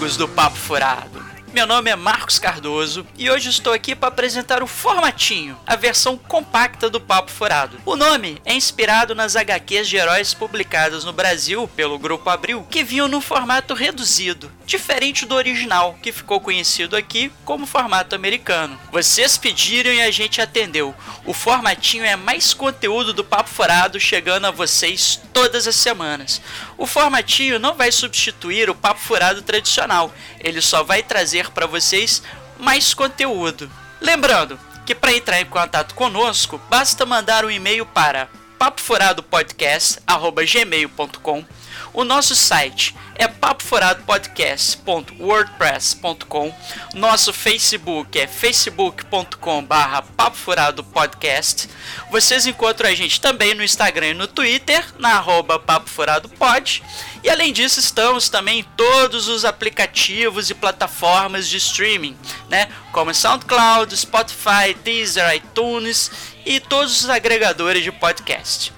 amigos do Papo Furado. Meu nome é Marcos Cardoso e hoje estou aqui para apresentar o Formatinho, a versão compacta do Papo Furado. O nome é inspirado nas HQs de heróis publicadas no Brasil pelo Grupo Abril, que vinham num formato reduzido, diferente do original, que ficou conhecido aqui como formato americano. Vocês pediram e a gente atendeu. O Formatinho é mais conteúdo do Papo Furado chegando a vocês todas as semanas. O Formatinho não vai substituir o Papo Furado tradicional, ele só vai trazer para vocês mais conteúdo. Lembrando que para entrar em contato conosco, basta mandar um e-mail para papofuradopodcast@gmail.com. O nosso site é papofuradopodcast.wordpress.com. Nosso Facebook é facebook.com/barra papofuradopodcast. Vocês encontram a gente também no Instagram e no Twitter, na arroba papofuradopod. E além disso, estamos também em todos os aplicativos e plataformas de streaming, né? Como SoundCloud, Spotify, Deezer, iTunes e todos os agregadores de podcast.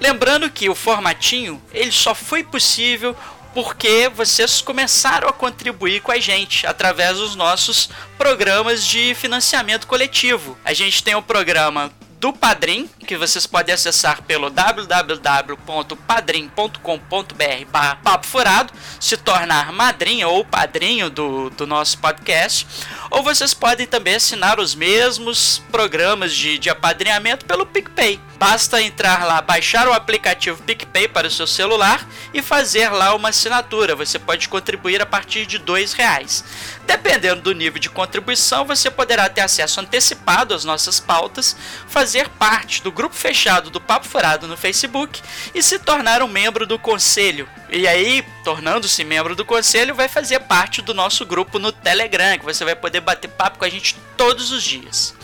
Lembrando que o formatinho ele só foi possível porque vocês começaram a contribuir com a gente através dos nossos programas de financiamento coletivo. A gente tem o programa do Padrim, que vocês podem acessar pelo www.padrim.com.br papo furado, se tornar madrinha ou padrinho do, do nosso podcast, ou vocês podem também assinar os mesmos programas de, de apadrinhamento pelo PicPay. Basta entrar lá, baixar o aplicativo PicPay para o seu celular e fazer lá uma assinatura. Você pode contribuir a partir de dois reais. Dependendo do nível de contribuição, você poderá ter acesso antecipado às nossas pautas, fazer parte do grupo fechado do Papo Furado no Facebook e se tornar um membro do conselho. E aí, tornando-se membro do conselho, vai fazer parte do nosso grupo no Telegram, que você vai poder bater papo com a gente todos os dias.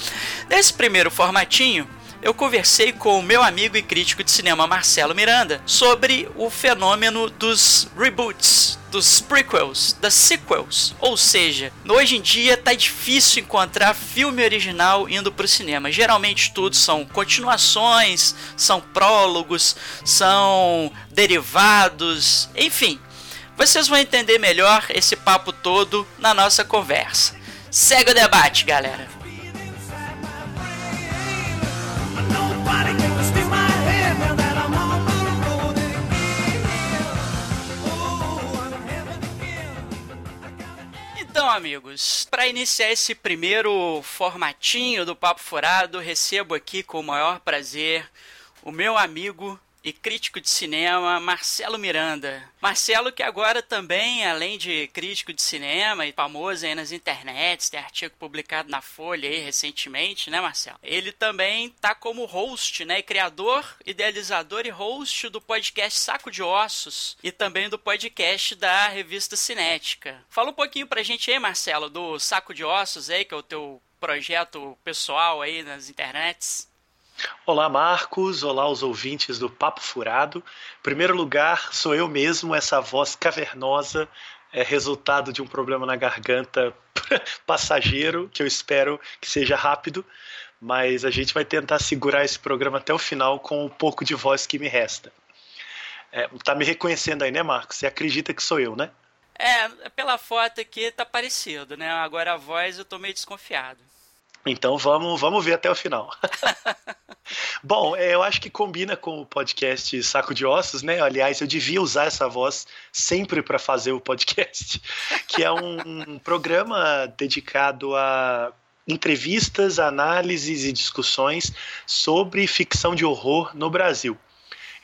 Nesse primeiro formatinho, eu conversei com o meu amigo e crítico de cinema Marcelo Miranda sobre o fenômeno dos reboots, dos prequels, das sequels. Ou seja, hoje em dia tá difícil encontrar filme original indo pro cinema. Geralmente tudo são continuações, são prólogos, são derivados, enfim. Vocês vão entender melhor esse papo todo na nossa conversa. Segue o debate, galera. Então, amigos, para iniciar esse primeiro formatinho do Papo Furado, recebo aqui com o maior prazer o meu amigo e crítico de cinema Marcelo Miranda. Marcelo que agora também, além de crítico de cinema e famoso aí nas internets, tem artigo publicado na Folha aí recentemente, né, Marcelo? Ele também tá como host, né, criador, idealizador e host do podcast Saco de Ossos e também do podcast da revista Cinética. Fala um pouquinho pra gente aí, Marcelo, do Saco de Ossos aí, que é o teu projeto pessoal aí nas internets. Olá, Marcos. Olá, os ouvintes do Papo Furado. Em primeiro lugar, sou eu mesmo, essa voz cavernosa, é resultado de um problema na garganta passageiro, que eu espero que seja rápido, mas a gente vai tentar segurar esse programa até o final com o pouco de voz que me resta. É, tá me reconhecendo aí, né, Marcos? Você acredita que sou eu, né? É, pela foto aqui tá parecido, né? Agora a voz eu tô meio desconfiado. Então vamos, vamos ver até o final. Bom, é, eu acho que combina com o podcast Saco de Ossos, né? Aliás, eu devia usar essa voz sempre para fazer o podcast, que é um programa dedicado a entrevistas, análises e discussões sobre ficção de horror no Brasil.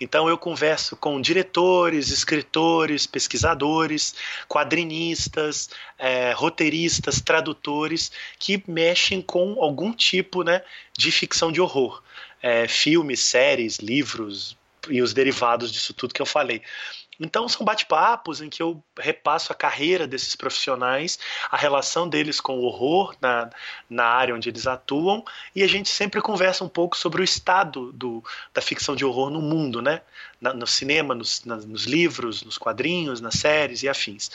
Então eu converso com diretores, escritores, pesquisadores, quadrinistas, é, roteiristas, tradutores que mexem com algum tipo né, de ficção de horror. É, filmes, séries, livros e os derivados disso tudo que eu falei. Então são bate-papos em que eu repasso a carreira desses profissionais, a relação deles com o horror na, na área onde eles atuam, e a gente sempre conversa um pouco sobre o estado do, da ficção de horror no mundo, né? Na, no cinema, nos, na, nos livros, nos quadrinhos, nas séries e afins.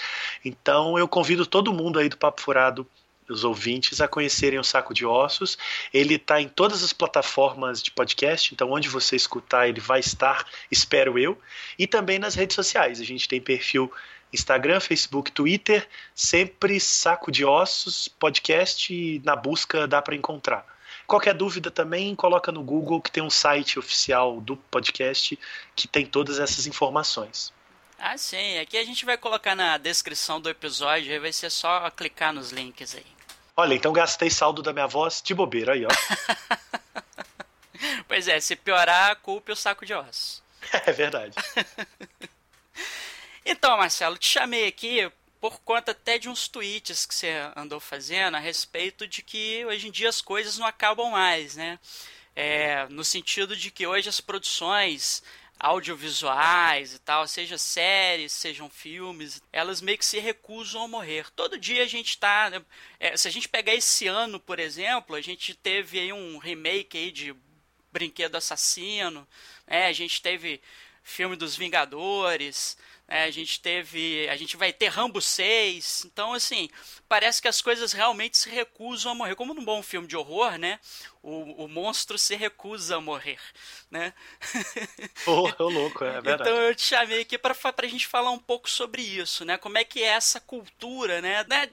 Então eu convido todo mundo aí do Papo Furado os ouvintes a conhecerem o Saco de Ossos. Ele está em todas as plataformas de podcast, então onde você escutar ele vai estar, espero eu, e também nas redes sociais. A gente tem perfil Instagram, Facebook, Twitter, sempre Saco de Ossos podcast na busca dá para encontrar. Qualquer dúvida também, coloca no Google que tem um site oficial do podcast que tem todas essas informações. Ah, sim. Aqui a gente vai colocar na descrição do episódio, aí vai ser só clicar nos links aí. Olha, então gastei saldo da minha voz de bobeira aí, ó. pois é, se piorar, culpe o saco de ossos. É verdade. então, Marcelo, te chamei aqui por conta até de uns tweets que você andou fazendo a respeito de que hoje em dia as coisas não acabam mais, né? É, no sentido de que hoje as produções audiovisuais e tal, seja séries, sejam filmes, elas meio que se recusam a morrer. Todo dia a gente está, né, é, se a gente pegar esse ano, por exemplo, a gente teve aí um remake aí de Brinquedo Assassino, né? A gente teve filme dos Vingadores, é, a gente teve. A gente vai ter Rambo 6. Então, assim, parece que as coisas realmente se recusam a morrer. Como num bom filme de horror, né? O, o monstro se recusa a morrer, né? Oh, é louco, é verdade. Então eu te chamei aqui para a gente falar um pouco sobre isso, né? Como é que é essa cultura, né? né?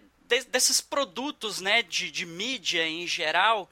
desses produtos, né? De, de mídia em geral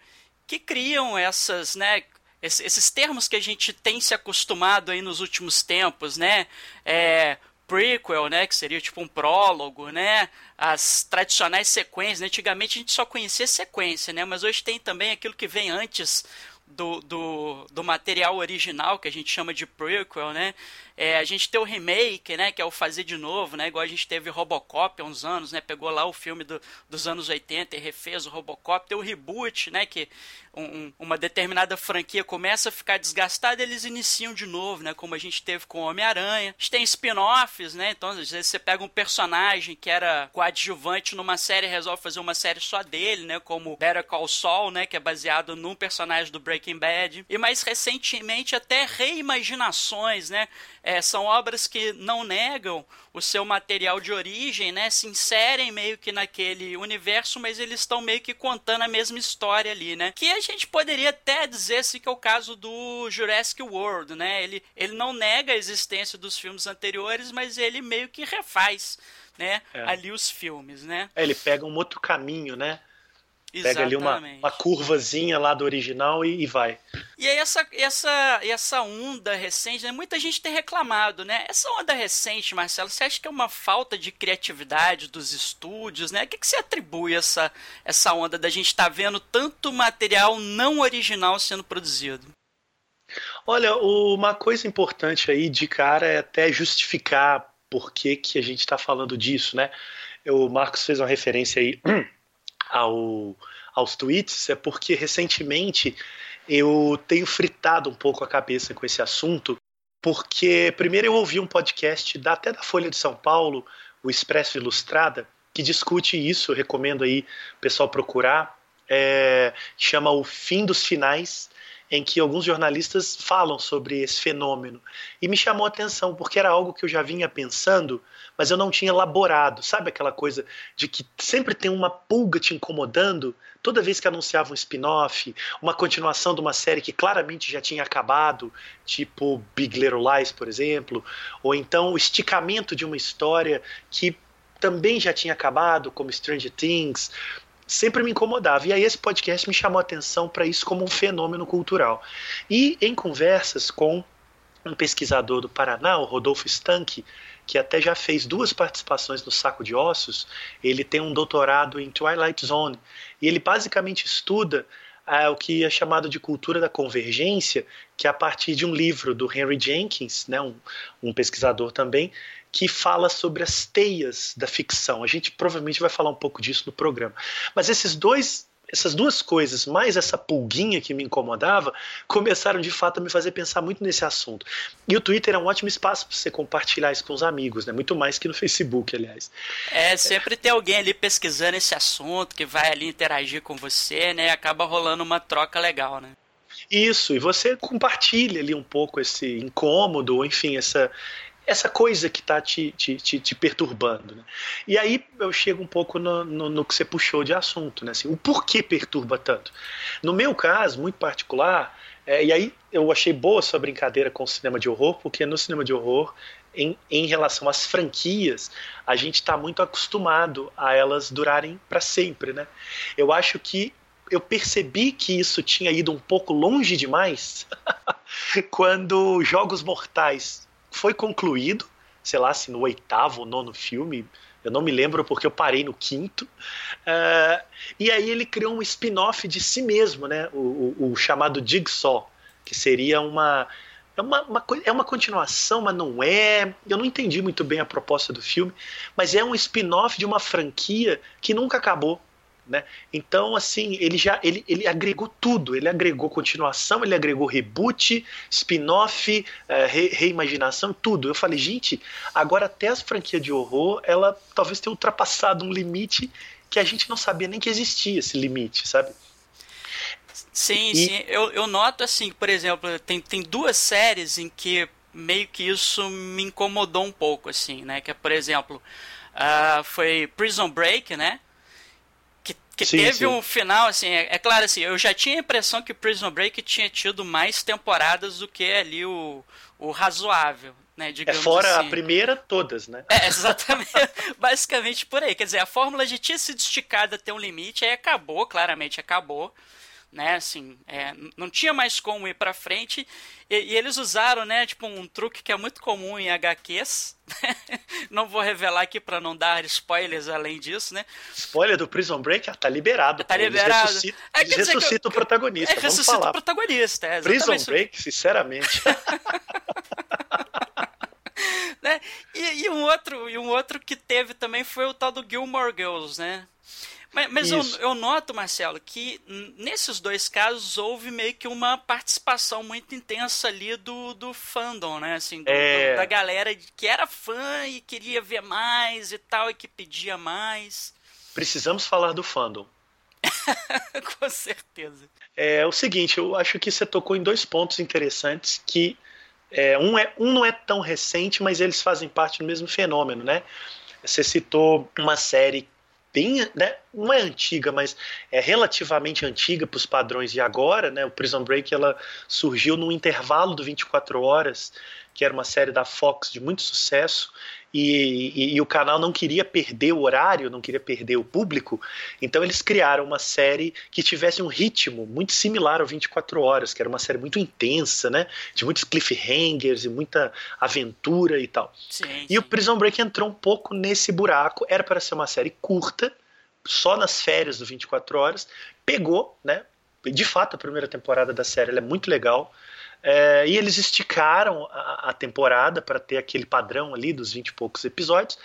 que criam essas, né? esses termos que a gente tem se acostumado aí nos últimos tempos, né? É, prequel, né, que seria tipo um prólogo, né, as tradicionais sequências. Né? Antigamente a gente só conhecia sequência, né, mas hoje tem também aquilo que vem antes do, do, do material original, que a gente chama de prequel, né, é, a gente tem o remake, né, que é o fazer de novo, né, igual a gente teve Robocop há uns anos, né, pegou lá o filme do, dos anos 80 e refez o Robocop, tem o reboot, né, que um, uma determinada franquia começa a ficar desgastada, eles iniciam de novo, né, como a gente teve com Homem-Aranha. A gente tem spin-offs, né, então às vezes você pega um personagem que era coadjuvante numa série e resolve fazer uma série só dele, né, como Better Call Saul, né, que é baseado num personagem do Breaking Bad. E mais recentemente até reimaginações, né, é, são obras que não negam o seu material de origem, né? Se inserem meio que naquele universo, mas eles estão meio que contando a mesma história ali, né? Que a gente poderia até dizer assim que é o caso do Jurassic World, né? Ele, ele não nega a existência dos filmes anteriores, mas ele meio que refaz, né? É. Ali os filmes, né? É, ele pega um outro caminho, né? Pega ali uma, uma curvazinha lá do original e, e, vai. E aí essa, essa, essa onda recente, né? muita gente tem reclamado, né? Essa onda recente, Marcelo, você acha que é uma falta de criatividade dos estúdios, né? O que, que você atribui essa, essa onda da gente estar tá vendo tanto material não original sendo produzido? Olha, uma coisa importante aí de cara é até justificar por que, que a gente está falando disso, né? O Marcos fez uma referência aí ao, aos tweets é porque recentemente eu tenho fritado um pouco a cabeça com esse assunto, porque primeiro eu ouvi um podcast da, até da Folha de São Paulo, o Expresso Ilustrada, que discute isso, recomendo aí o pessoal procurar, é, chama O Fim dos Finais, em que alguns jornalistas falam sobre esse fenômeno. E me chamou a atenção, porque era algo que eu já vinha pensando, mas eu não tinha elaborado. Sabe aquela coisa de que sempre tem uma pulga te incomodando toda vez que anunciava um spin-off, uma continuação de uma série que claramente já tinha acabado, tipo Big Little Lies, por exemplo, ou então o esticamento de uma história que também já tinha acabado, como Stranger Things, sempre me incomodava. E aí esse podcast me chamou a atenção para isso como um fenômeno cultural. E em conversas com um pesquisador do Paraná, o Rodolfo Stank, que até já fez duas participações no Saco de Ossos, ele tem um doutorado em Twilight Zone, e ele basicamente estuda o que é chamado de cultura da convergência, que é a partir de um livro do Henry Jenkins, né, um, um pesquisador também, que fala sobre as teias da ficção. A gente provavelmente vai falar um pouco disso no programa. Mas esses dois essas duas coisas, mais essa pulguinha que me incomodava, começaram de fato a me fazer pensar muito nesse assunto. E o Twitter é um ótimo espaço para você compartilhar isso com os amigos, né? Muito mais que no Facebook, aliás. É, sempre tem alguém ali pesquisando esse assunto, que vai ali interagir com você, né? E acaba rolando uma troca legal, né? Isso, e você compartilha ali um pouco esse incômodo, ou enfim, essa, essa coisa que está te, te, te, te, perturbando. Né? E aí eu chego um pouco no, no, no, que você puxou de assunto, né? Assim, o porquê perturba tanto. No meu caso, muito particular, é, e aí eu achei boa sua brincadeira com o cinema de horror, porque no cinema de horror, em, em relação às franquias, a gente está muito acostumado a elas durarem para sempre. Né? Eu acho que eu percebi que isso tinha ido um pouco longe demais quando Jogos Mortais foi concluído, sei lá, se no oitavo ou nono filme, eu não me lembro porque eu parei no quinto. Uh, e aí ele criou um spin-off de si mesmo, né? O, o, o, chamado Jigsaw, que seria uma é uma, uma, é uma continuação, mas não é. Eu não entendi muito bem a proposta do filme, mas é um spin-off de uma franquia que nunca acabou. Né? Então, assim, ele já ele, ele agregou tudo. Ele agregou continuação, ele agregou reboot, spin-off, é, re, reimaginação, tudo. Eu falei, gente, agora até as franquias de horror, ela talvez tenha ultrapassado um limite que a gente não sabia nem que existia esse limite, sabe? Sim, e... sim. Eu, eu noto assim, por exemplo, tem, tem duas séries em que meio que isso me incomodou um pouco, assim, né? Que é, por exemplo, uh, foi Prison Break, né? Que sim, teve sim. um final, assim, é, é, claro, assim, eu já tinha a impressão que Prison Break tinha tido mais temporadas do que ali o, o razoável, né, é fora assim. a primeira, todas, né? É, exatamente, basicamente por aí, quer dizer, a fórmula já tinha sido esticada até um limite, aí acabou, claramente acabou, né? Assim, é, não tinha mais como ir para frente. E, e, eles usaram, né? Tipo um truque que é muito comum em HQs. não vou revelar aqui para não dar spoilers além disso, né? Spoiler do Prison Break, ah, tá liberado. Tá pô. liberado. Eles ressuscitam, é, eles ressuscitam o protagonista. É, ressuscita o protagonista. É, Prison Break, sinceramente. né? E, e, um outro, e um outro que teve também foi o tal do Gilmore Girls, né? Mas, mas eu, eu, noto, Marcelo, que nesses dois casos houve meio que uma participação muito intensa ali do, do fandom, né? Assim, do, é... do, da galera que era fã e queria ver mais e tal, e que pedia mais. Precisamos falar do fandom. Com certeza. É o seguinte, eu acho que você tocou em dois pontos interessantes que é, um, é, um não é tão recente, mas eles fazem parte do mesmo fenômeno, né? Você citou uma série bem, né, não é antiga, mas é relativamente antiga para os padrões de agora, né? O Prison Break ela surgiu no intervalo do 24 horas, que era uma série da Fox de muito sucesso e, e, e, o canal não queria perder o horário, não queria perder o público, então eles criaram uma série que tivesse um ritmo muito similar ao 24 Horas, que era uma série muito intensa, né? De muitos cliffhangers e muita aventura e tal. Sim, sim. E o Prison Break entrou um pouco nesse buraco, era para ser uma série curta, só nas férias do 24 Horas, pegou, né? De fato, a primeira temporada da série é muito legal. É, e eles esticaram a, a temporada para ter aquele padrão ali dos 20 e poucos episódios.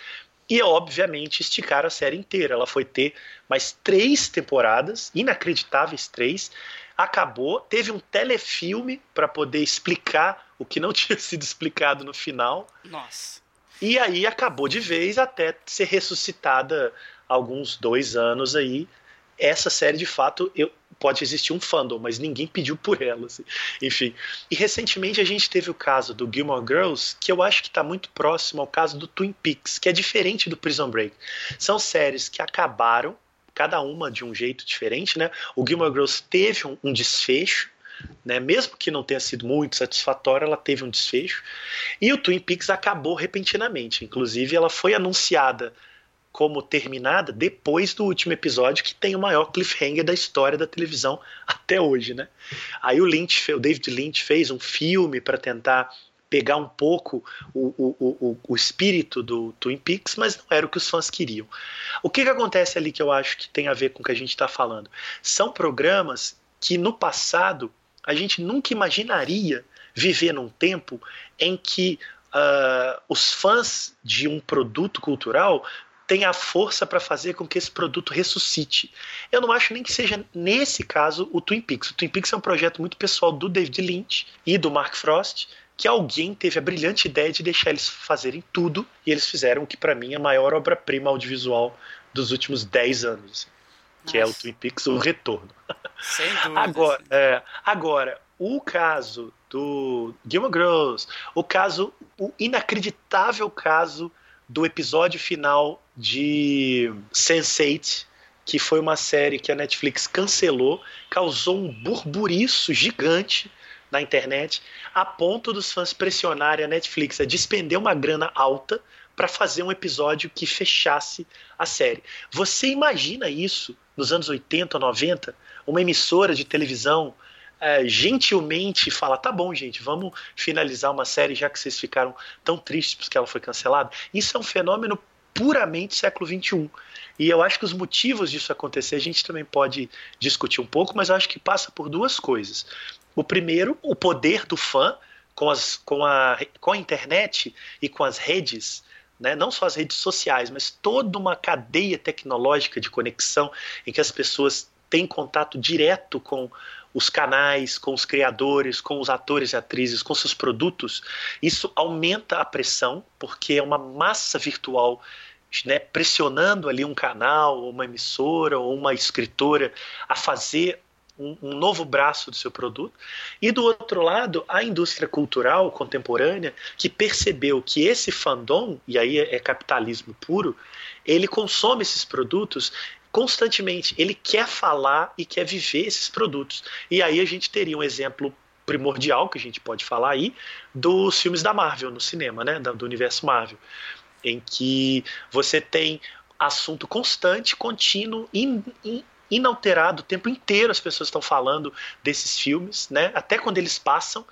E, obviamente, esticaram a série inteira. Ela foi ter mais três temporadas, inacreditáveis três. Acabou, teve um telefilme para poder explicar o que não tinha sido explicado no final. Nossa. E aí acabou de vez até ser ressuscitada alguns dois anos aí. Essa série, de fato, eu, pode existir um fandom, mas ninguém pediu por ela. Assim. Enfim. E recentemente a gente teve o caso do Gilmore Girls, que eu acho que está muito próximo ao caso do Twin Peaks, que é diferente do Prison Break. São séries que acabaram, cada uma de um jeito diferente, né? O Gilmore Girls teve um, um desfecho, né? Mesmo que não tenha sido muito satisfatória, ela teve um desfecho. E o Twin Peaks acabou repentinamente. Inclusive, ela foi anunciada como terminada depois do último episódio, que tem o maior cliffhanger da história da televisão até hoje, né? Aí o Lynch, o David Lynch fez um filme para tentar pegar um pouco o, o, o, o, espírito do Twin Peaks, mas não era o que os fãs queriam. O que, que acontece ali que eu acho que tem a ver com o que a gente está falando? São programas que no passado a gente nunca imaginaria viver num tempo em que uh, os fãs de um produto cultural tem a força para fazer com que esse produto ressuscite. Eu não acho nem que seja nesse caso o Twin Peaks. O Twin Peaks é um projeto muito pessoal do David Lynch e do Mark Frost, que alguém teve a brilhante ideia de deixar eles fazerem tudo e eles fizeram o que para mim é a maior obra-prima audiovisual dos últimos 10 anos, que Nossa. é o Twin Peaks O Retorno. Sem dúvida. Agora, é, agora, o caso do Gilmore Girls, o caso, o inacreditável caso do episódio final de Sense8, que foi uma série que a Netflix cancelou, causou um burburiço gigante na internet, a ponto dos fãs pressionarem a Netflix a despender uma grana alta para fazer um episódio que fechasse a série. Você imagina isso nos anos 80, 90? Uma emissora de televisão é, gentilmente fala: tá bom, gente, vamos finalizar uma série já que vocês ficaram tão tristes porque ela foi cancelada. Isso é um fenômeno puramente século XXI. E eu acho que os motivos disso acontecer a gente também pode discutir um pouco, mas eu acho que passa por duas coisas. O primeiro, o poder do fã com, as, com, a, com a internet e com as redes. Né? não só as redes sociais, mas toda uma cadeia tecnológica de conexão em que as pessoas têm contato direto com os canais, com os criadores, com os atores e atrizes, com seus produtos, isso aumenta a pressão, porque é uma massa virtual né, pressionando ali um canal, uma emissora, ou uma escritora a fazer um, um, novo braço do seu produto. E do outro lado, a indústria cultural contemporânea, que percebeu que esse fandom, e aí é capitalismo puro, ele consome esses produtos constantemente. Ele quer falar e quer viver esses produtos. E aí a gente teria um exemplo primordial que a gente pode falar aí dos filmes da Marvel no cinema, né, do universo Marvel, em que você tem assunto constante, contínuo, in, in, inalterado o tempo inteiro as pessoas estão falando desses filmes, né? Até quando eles passam,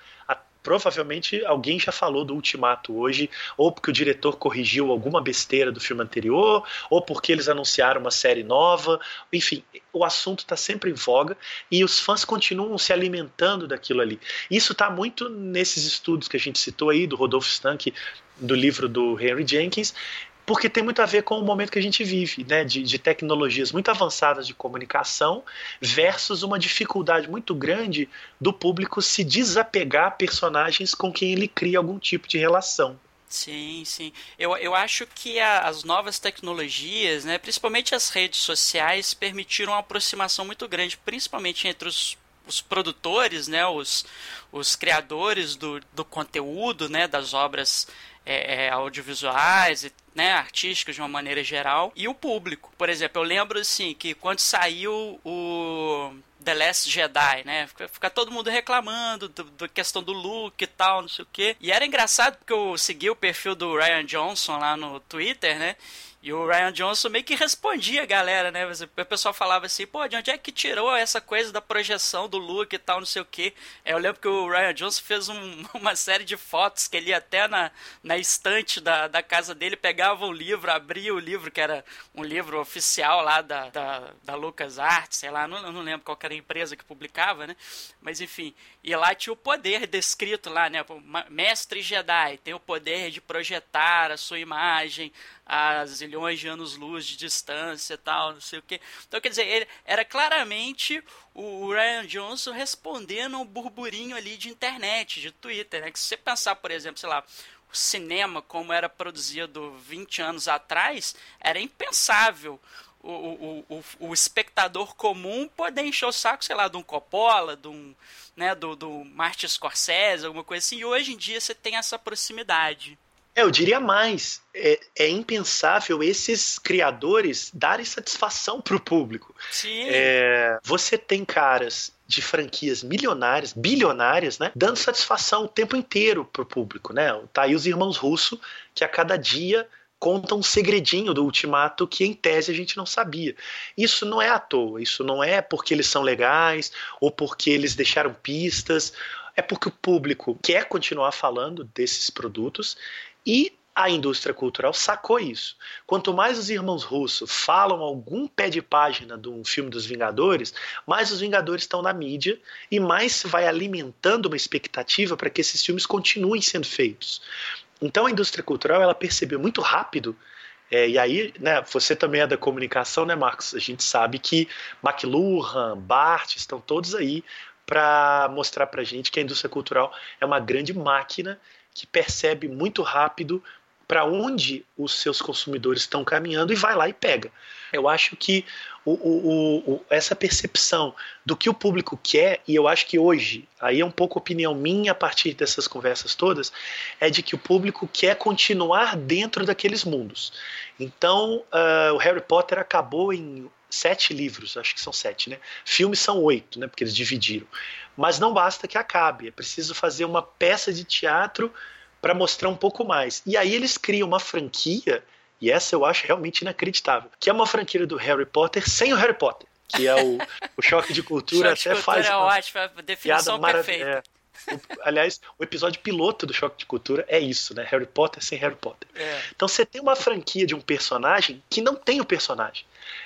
provavelmente alguém já falou do Ultimato hoje, ou porque o diretor corrigiu alguma besteira do filme anterior, ou porque eles anunciaram uma série nova. Enfim, o assunto está sempre em voga e os fãs continuam se alimentando daquilo ali. Isso está muito nesses estudos que a gente citou aí, do Rodolfo Stank, do livro do Henry Jenkins, porque tem muito a ver com o momento que a gente vive, né, de, de, tecnologias muito avançadas de comunicação versus uma dificuldade muito grande do público se desapegar a personagens com quem ele cria algum tipo de relação. Sim, sim. Eu, eu acho que a, as novas tecnologias, né, principalmente as redes sociais, permitiram uma aproximação muito grande, principalmente entre os os produtores, né, os, os criadores do, do conteúdo, né, das obras é, é, audiovisuais e né, artísticos de uma maneira geral, e o público. Por exemplo, eu lembro assim que quando saiu o The Last Jedi, né? Fica, todo mundo reclamando da questão do look e tal, não sei o quê. E era engraçado porque eu segui o perfil do Ryan Johnson lá no Twitter, né? E o Ryan Johnson meio que respondia a galera, né? O pessoal falava assim, pô, de onde é que tirou essa coisa da projeção do look e tal, não sei o quê. Eu lembro que o Ryan Johnson fez um, uma série de fotos que ele ia até na, na estante da, da casa dele, pegava um livro, abria o livro, que era um livro oficial lá da, da, da Lucas Arts, sei lá, não, não lembro qual era a empresa que publicava, né? Mas enfim, e lá tinha o poder descrito lá, né? Mestre Jedi tem o poder de projetar a sua imagem a zilhões de anos-luz de distância e tal, não sei o que. Então, quer dizer, ele era claramente o Ryan Johnson respondendo um burburinho ali de internet, de Twitter, né? Que se você pensar, por exemplo, sei lá, o cinema como era produzido 20 anos atrás, era impensável o, o, o, espectador comum poder encher o saco, sei lá, de um Coppola, de um, né, do, do Martin Scorsese, alguma coisa assim. E hoje em dia você tem essa proximidade. É, eu diria mais, é, é, impensável esses criadores darem satisfação para o público. Sim. É, você tem caras de franquias milionárias, bilionárias, né, dando satisfação o tempo inteiro para o público, né? Tá aí os irmãos Russo que a cada dia contam um segredinho do Ultimato que em tese a gente não sabia. Isso não é à toa, isso não é porque eles são legais ou porque eles deixaram pistas, é porque o público quer continuar falando desses produtos e a indústria cultural sacou isso. Quanto mais os irmãos russos falam algum pé de página de um filme dos Vingadores, mais os Vingadores estão na mídia e mais vai alimentando uma expectativa para que esses filmes continuem sendo feitos. Então a indústria cultural ela percebeu muito rápido é, e aí, né, você também é da comunicação, né, Marcos? A gente sabe que McLuhan, Bart estão todos aí para mostrar para gente que a indústria cultural é uma grande máquina que percebe muito rápido para onde os seus consumidores estão caminhando e vai lá e pega. Eu acho que o, o, o, essa percepção do que o público quer, e eu acho que hoje, aí é um pouco opinião minha a partir dessas conversas todas, é de que o público quer continuar dentro daqueles mundos. Então, uh, o Harry Potter acabou em sete livros, acho que são sete, né? Filmes são oito, né? Porque eles dividiram. Mas não basta que acabe, é preciso fazer uma peça de teatro para mostrar um pouco mais. E aí eles criam uma franquia e essa eu acho realmente inacreditável. Que é uma franquia do Harry Potter sem o Harry Potter. Que é o, o choque de cultura choque até de cultura faz. É ótimo, a definição perfeita. É, o, aliás, o episódio piloto do Choque de Cultura é isso, né? Harry Potter sem Harry Potter. É. Então você tem uma franquia de um personagem que não tem o personagem.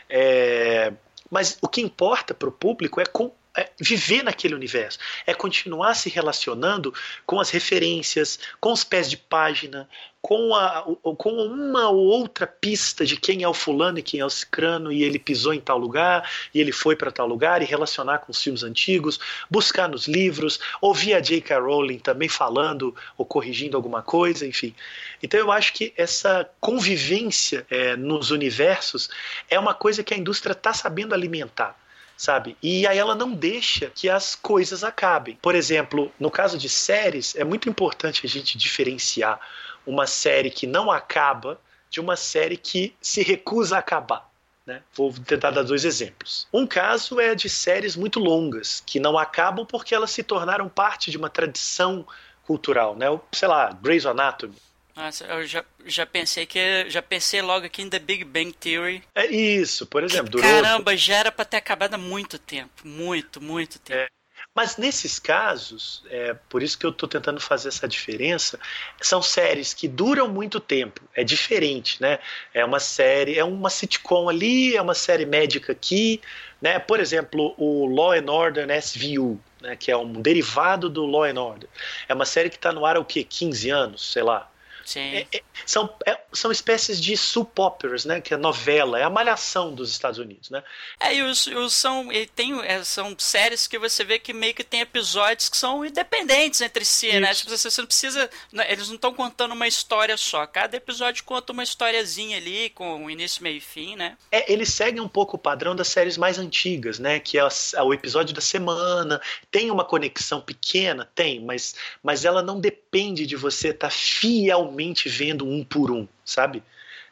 É, mas o que importa para o público é com, é viver naquele universo, é continuar se relacionando com as referências, com os pés de página, com, a, com uma ou outra pista de quem é o fulano e quem é o cicrano, e ele pisou em tal lugar, e ele foi para tal lugar, e relacionar com os filmes antigos, buscar nos livros, ouvir a J.K. Rowling também falando ou corrigindo alguma coisa, enfim. Então eu acho que essa convivência é, nos universos é uma coisa que a indústria está sabendo alimentar sabe? E aí ela não deixa que as coisas acabem. Por exemplo, no caso de séries, é muito importante a gente diferenciar uma série que não acaba de uma série que se recusa a acabar. Né? Vou tentar dar dois exemplos. Um caso é de séries muito longas, que não acabam porque elas se tornaram parte de uma tradição cultural, né? Sei lá, Grey's Anatomy. Nossa, eu já, já pensei que já pensei logo aqui em The Big Bang Theory. É isso, por exemplo. Que, caramba, já era para ter acabado há muito tempo, muito, muito tempo. É. Mas nesses casos, é, por isso que eu estou tentando fazer essa diferença, são séries que duram muito tempo. É diferente, né? É uma série, é uma sitcom ali, é uma série médica aqui, né? Por exemplo, o Law and Order SVU, né? Que é um derivado do Law and Order. É uma série que está no ar há o quê? 15 anos, sei lá. Sim. É, é, são, é, são espécies de soap operas, né? Que é novela, é a malhação dos Estados Unidos, né? É, e os, os são, e tem, é, são séries que você vê que meio que tem episódios que são independentes entre si, né? Isso. né? Tipo, você, não precisa. Né, eles não estão contando uma história só. Cada episódio conta uma historiazinha ali, com início, meio e fim, né? É, eles seguem um pouco o padrão das séries mais antigas, né? Que é o episódio da semana. Tem uma conexão pequena? Tem, mas, mas ela não depende de você estar tá fielmente realmente vendo um por um, sabe?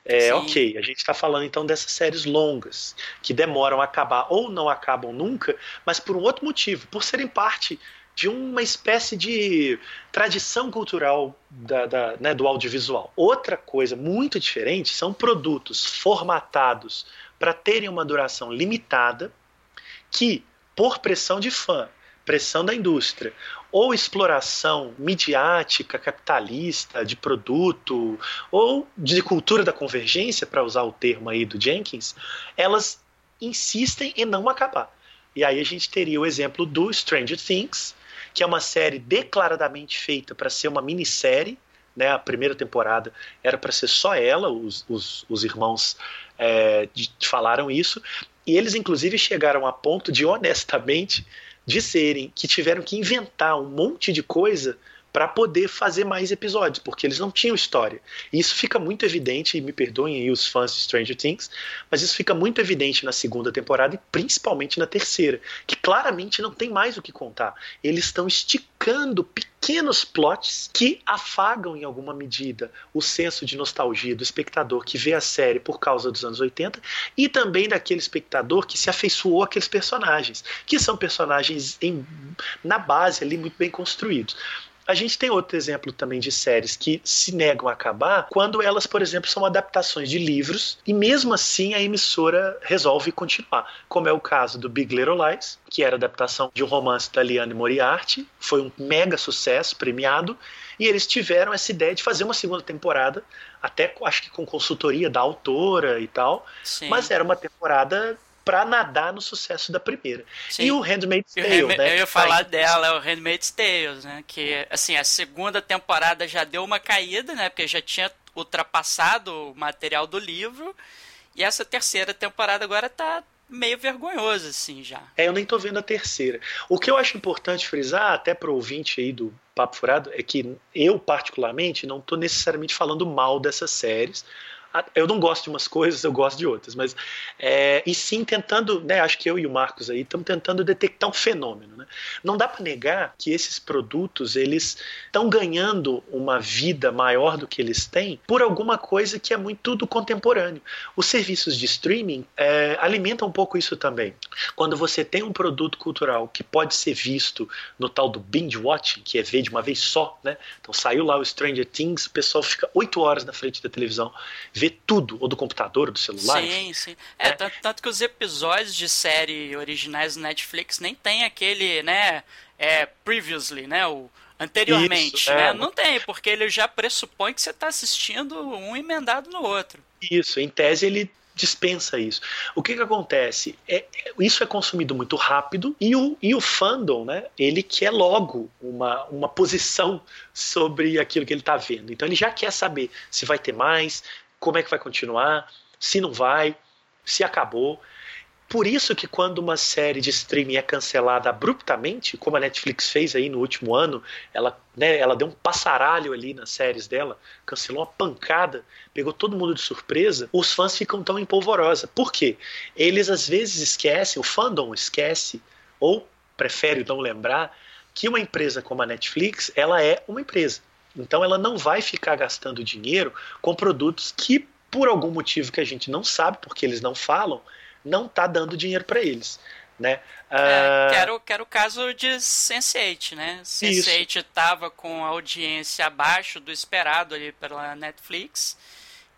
É, ok, a gente está falando então dessas séries longas, que demoram a acabar ou não acabam nunca, mas por um outro motivo, por serem parte de uma espécie de tradição cultural da, da, né, do audiovisual. Outra coisa muito diferente são produtos formatados para terem uma duração limitada, que, por pressão de fã, pressão da indústria ou exploração midiática, capitalista, de produto, ou de cultura da convergência, para usar o termo aí do Jenkins, elas insistem em não acabar. E aí a gente teria o exemplo do Stranger Things, que é uma série declaradamente feita para ser uma minissérie, né, a primeira temporada era para ser só ela, os, os, os irmãos é, de, falaram isso, e eles inclusive chegaram a ponto de honestamente de serem que tiveram que inventar um monte de coisa para poder fazer mais episódios, porque eles não tinham história. E isso fica muito evidente, e me perdoem aí os fãs de Stranger Things, mas isso fica muito evidente na segunda temporada e principalmente na terceira, que claramente não tem mais o que contar. Eles estão esticando pequenos plots que afagam em alguma medida o senso de nostalgia do espectador que vê a série por causa dos anos 80 e também daquele espectador que se afeiçoou àqueles personagens, que são personagens em, na base ali muito bem construídos. A gente tem outro exemplo também de séries que se negam a acabar quando elas, por exemplo, são adaptações de livros e mesmo assim a emissora resolve continuar, como é o caso do Big Little Lies, que era adaptação de um romance da Liane Moriarty, foi um mega sucesso, premiado, e eles tiveram essa ideia de fazer uma segunda temporada, até acho que com consultoria da autora e tal, Sim. mas era uma temporada para nadar no sucesso da primeira. Sim. E o Handmaid's Tale, né? Eu ia falar dela, é o Handmaid's Tale, né? Que, assim, a segunda temporada já deu uma caída, né? Porque já tinha ultrapassado o material do livro. E essa terceira temporada agora tá meio vergonhoso, assim, já. É, eu nem tô vendo a terceira. O que eu acho importante frisar, até pro ouvinte aí do Papo Furado, é que eu, particularmente, não tô necessariamente falando mal dessas séries eu não gosto de umas coisas, eu gosto de outras, mas é, e sim tentando, né, acho que eu e o Marcos aí estamos tentando detectar um fenômeno, né? Não dá para negar que esses produtos eles estão ganhando uma vida maior do que eles têm por alguma coisa que é muito do contemporâneo. Os serviços de streaming é, alimentam um pouco isso também. Quando você tem um produto cultural que pode ser visto no tal do binge watching, que é ver de uma vez só, né? Então saiu lá o Stranger Things, o pessoal fica oito horas na frente da televisão vê tudo, ou do computador, ou do celular. Sim, sim. É, é. Tanto, tanto, que os episódios de série originais do Netflix nem tem aquele, né, é, previously, né, o anteriormente, Isso, né? É. Não tem, porque ele já pressupõe que você está assistindo um emendado no outro. Isso, em tese ele dispensa isso. O que, que acontece? É, é, isso é consumido muito rápido e o, e o fandom, né, ele quer logo uma, uma posição sobre aquilo que ele está vendo. Então ele já quer saber se vai ter mais, como é que vai continuar, se não vai, se acabou. Por isso que quando uma série de streaming é cancelada abruptamente, como a Netflix fez aí no último ano, ela, né, ela deu um passaralho ali nas séries dela, cancelou uma pancada, pegou todo mundo de surpresa, os fãs ficam tão em polvorosa. Por quê? Eles às vezes esquecem, o fandom esquece, ou prefere não lembrar, que uma empresa como a Netflix, ela é uma empresa. Então ela não vai ficar gastando dinheiro com produtos que, por algum motivo que a gente não sabe, porque eles não falam, não está dando dinheiro para eles. Né? É, uh... quero, quero o caso de Sense8, né? Sense8 estava com audiência abaixo do esperado ali pela Netflix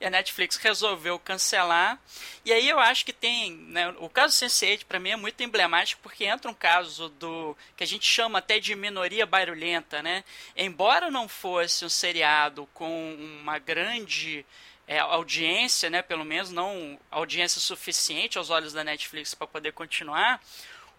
e a Netflix resolveu cancelar. E aí eu acho que tem, né, o caso Sense8 para mim é muito emblemático porque entra um caso do que a gente chama até de minoria barulhenta, né? Embora não fosse um seriado com uma grande é, audiência, né, pelo menos não audiência suficiente aos olhos da Netflix para poder continuar,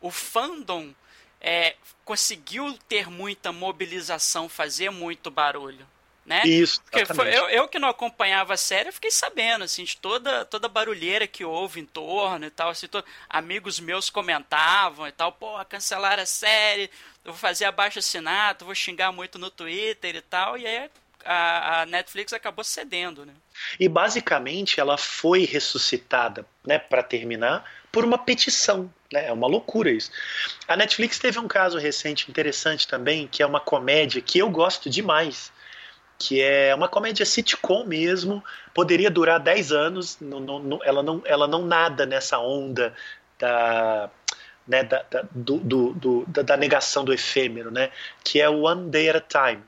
o fandom é, conseguiu ter muita mobilização, fazer muito barulho né? Isso, Porque foi, eu, eu que não acompanhava a série, eu fiquei sabendo, assim, de toda, toda barulheira que houve em torno e tal, assim, to, amigos meus comentavam e tal, pô, cancelar a série, eu vou fazer abaixo assinado, vou xingar muito no Twitter e tal, e aí a, a Netflix acabou cedendo, né? E basicamente ela foi ressuscitada, né, para terminar, por uma petição, né? É uma loucura isso. A Netflix teve um caso recente interessante também, que é uma comédia que eu gosto demais, que é uma comédia sitcom mesmo, poderia durar 10 anos, não, não, ela, não, ela não nada nessa onda da, né, da, da, do, do, do, da, negação do efêmero, né, que é One Day at a Time.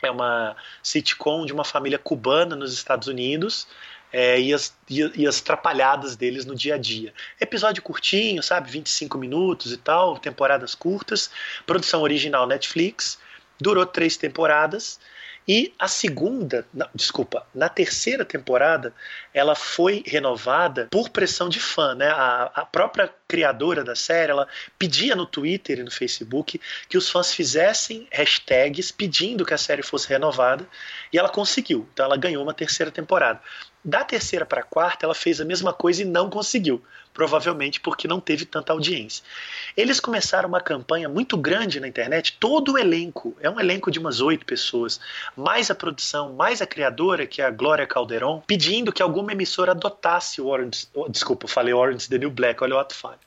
É uma sitcom de uma família cubana nos Estados Unidos, é, e, as, e, as trapalhadas deles no dia a dia. Episódio curtinho, sabe? 25 minutos e tal, temporadas curtas, produção original Netflix, durou três temporadas e a segunda, desculpa, na terceira temporada, ela foi renovada por pressão de fã, né? A, a, própria criadora da série, ela pedia no Twitter e no Facebook que os fãs fizessem hashtags pedindo que a série fosse renovada, e ela conseguiu. Então ela ganhou uma terceira temporada. Da terceira para a quarta, ela fez a mesma coisa e não conseguiu, provavelmente porque não teve tanta audiência. Eles começaram uma campanha muito grande na internet, todo o elenco, é um elenco de umas oito pessoas, mais a produção, mais a criadora, que é a Glória Calderon, pedindo que alguma emissora adotasse o Orange, oh, desculpa, falei Orange the New Black, olha o ato falho,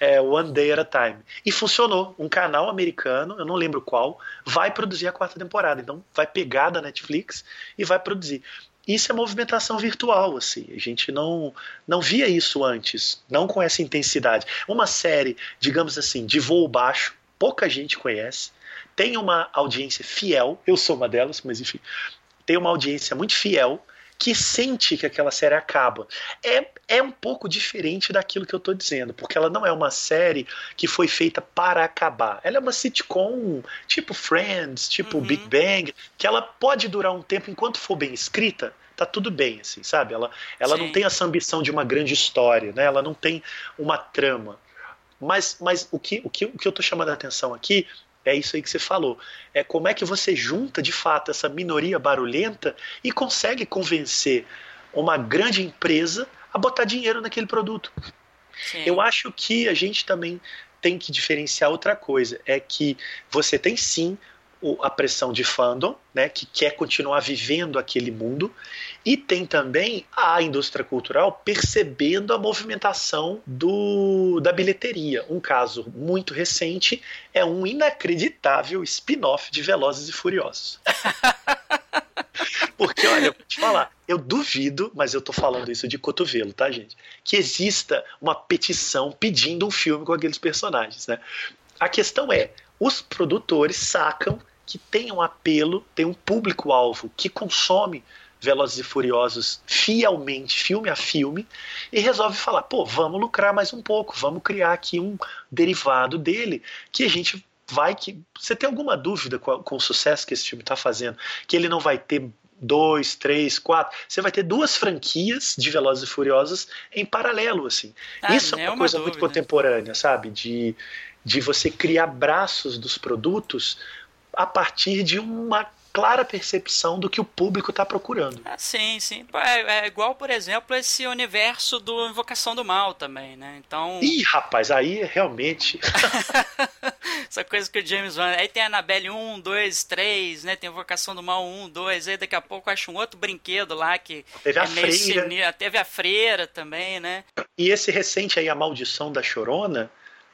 é, One Day at a Time. E funcionou, um canal americano, eu não lembro qual, vai produzir a quarta temporada, então vai pegar da Netflix e vai produzir. Isso é movimentação virtual, assim. A gente não, não via isso antes, não com essa intensidade. Uma série, digamos assim, de voo baixo, pouca gente conhece, tem uma audiência fiel, eu sou uma delas, mas enfim, tem uma audiência muito fiel que sente que aquela série acaba. É, é um pouco diferente daquilo que eu estou dizendo, porque ela não é uma série que foi feita para acabar. Ela é uma sitcom tipo Friends, tipo uhum. Big Bang, que ela pode durar um tempo enquanto for bem escrita. Tá tudo bem, assim, sabe? Ela, ela não tem essa ambição de uma grande história, né? Ela não tem uma trama. Mas, mas o, que, o, que, o que eu estou chamando a atenção aqui é isso aí que você falou. É como é que você junta de fato essa minoria barulhenta e consegue convencer uma grande empresa a botar dinheiro naquele produto. Sim. Eu acho que a gente também tem que diferenciar outra coisa, é que você tem sim a pressão de fandom, né, que quer continuar vivendo aquele mundo, e tem também a indústria cultural percebendo a movimentação do, da bilheteria. Um caso muito recente é um inacreditável spin-off de Velozes e Furiosos. Porque, olha, vou te falar, eu duvido, mas eu tô falando isso de cotovelo, tá, gente? Que exista uma petição pedindo um filme com aqueles personagens, né? A questão é, os produtores sacam que tem um apelo, tem um público-alvo que consome Velozes e Furiosos fielmente, filme a filme, e resolve falar: pô, vamos lucrar mais um pouco, vamos criar aqui um derivado dele que a gente vai que. Você tem alguma dúvida com, com o sucesso que esse filme está fazendo? Que ele não vai ter dois, três, quatro. Você vai ter duas franquias de Velozes e Furiosos em paralelo, assim. Ah, Isso é uma, uma coisa dúvida. muito contemporânea, sabe? De, de você criar braços dos produtos a partir de uma clara percepção do que o público está procurando. Ah, sim, sim. É, é, igual, por exemplo, esse universo do Invocação do Mal também, né? Então. Ih, rapaz, aí realmente. Essa coisa que o James Wan. Aí tem a Annabelle 1, 2, 3, né? Tem Invocação do Mal 1, 2. Aí daqui a pouco acho um outro brinquedo lá que. Teve é a freira. Teve a freira também, né? E esse recente aí, A Maldição da Chorona,